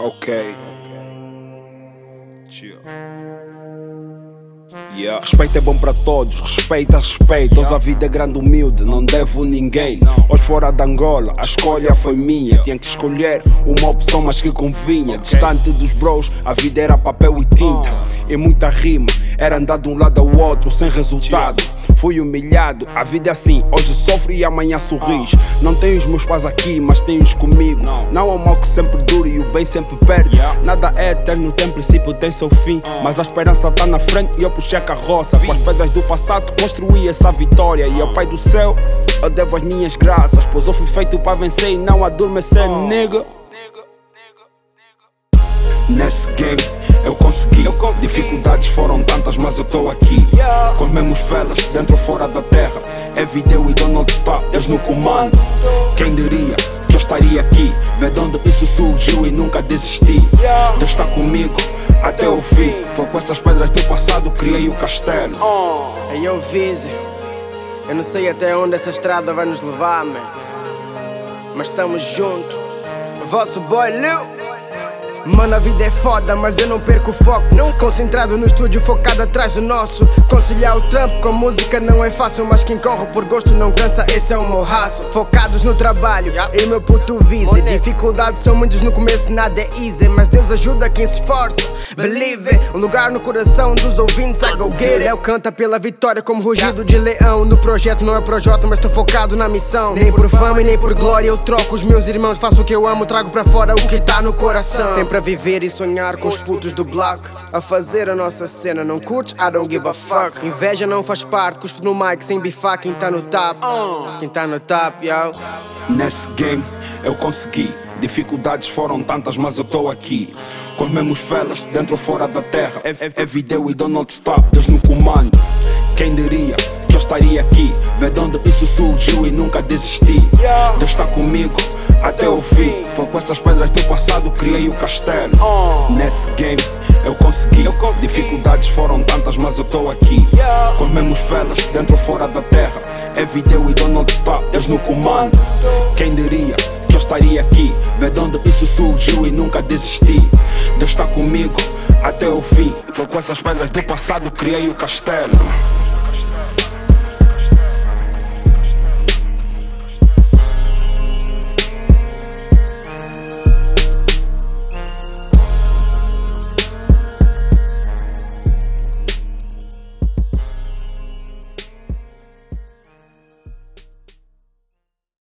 Okay. Chill. Yeah. Respeito é bom para todos, respeita, respeito. a vida é grande, humilde, não devo ninguém. Hoje fora de Angola, a escolha foi minha. Tinha que escolher uma opção, mas que convinha. Distante dos bros, a vida era papel e tinta. E muita rima, era andar de um lado ao outro, sem resultado. Fui humilhado, a vida é assim, hoje sofro e amanhã sorris. Não tenho os meus pais aqui, mas tenho-os comigo. Não há mal que sempre dura e o bem sempre perde. Nada é eterno, tem princípio, tem seu fim. Mas a esperança tá na frente e eu puxei a carroça. Com as pedras do passado construí essa vitória. E ao Pai do céu, eu devo as minhas graças. Pois eu fui feito para vencer e não adormecer, nega. Nesse game eu consegui. eu consegui. Dificuldades foram tantas, mas eu tô aqui. Yeah. Com os mesmos felas, dentro ou fora da terra. É vídeo e Donald Stop, Deus no comando. Quem diria que eu estaria aqui? Vê de onde isso surgiu e nunca desisti. Yeah. Deus está comigo o fim. Foi com essas pedras do passado criei o castelo. Oh. Hey, eu Vise, eu não sei até onde essa estrada vai nos levar, man. Mas estamos juntos. Vosso boy Lil. Mano, a vida é foda, mas eu não perco o foco. Não concentrado no estúdio, focado atrás do nosso. Conciliar o trampo com música não é fácil, mas quem corre por gosto não cansa, esse é o meu raço. Focados no trabalho e meu puto vise. Dificuldades são muitas no começo, nada é easy, mas Deus ajuda quem se esforça. Believe it, um lugar no coração dos ouvintes, I go get it. Léo canta pela vitória como rugido de leão. No projeto não é projeto, mas tô focado na missão. Nem por fama e nem por glória, eu troco os meus irmãos. Faço o que eu amo, trago pra fora o que tá no coração. Sempre a viver e sonhar com os putos do block. A fazer a nossa cena, não curtes? I don't give a fuck. Inveja não faz parte, cuspo no mic sem bifar quem tá no top. Quem tá no top, yo. Nesse game eu consegui. Dificuldades foram tantas, mas eu tô aqui. Com os mesmos felas, dentro ou fora da terra. É, é, é video e Donald Stop, Deus no comando. Quem diria que eu estaria aqui? De onde isso surgiu e nunca desisti. Deus está comigo até o fim. Foi com essas pedras do passado criei o castelo. Nesse game eu consegui. Dificuldades foram tantas, mas eu tô aqui. Com os mesmos felas, dentro ou fora da terra. É video e Donald Stop, Deus no comando. Quem diria que eu estaria aqui? Vê de onde isso surgiu e nunca desisti. Deus está comigo até o fim. Foi com essas pedras do passado criei o castelo.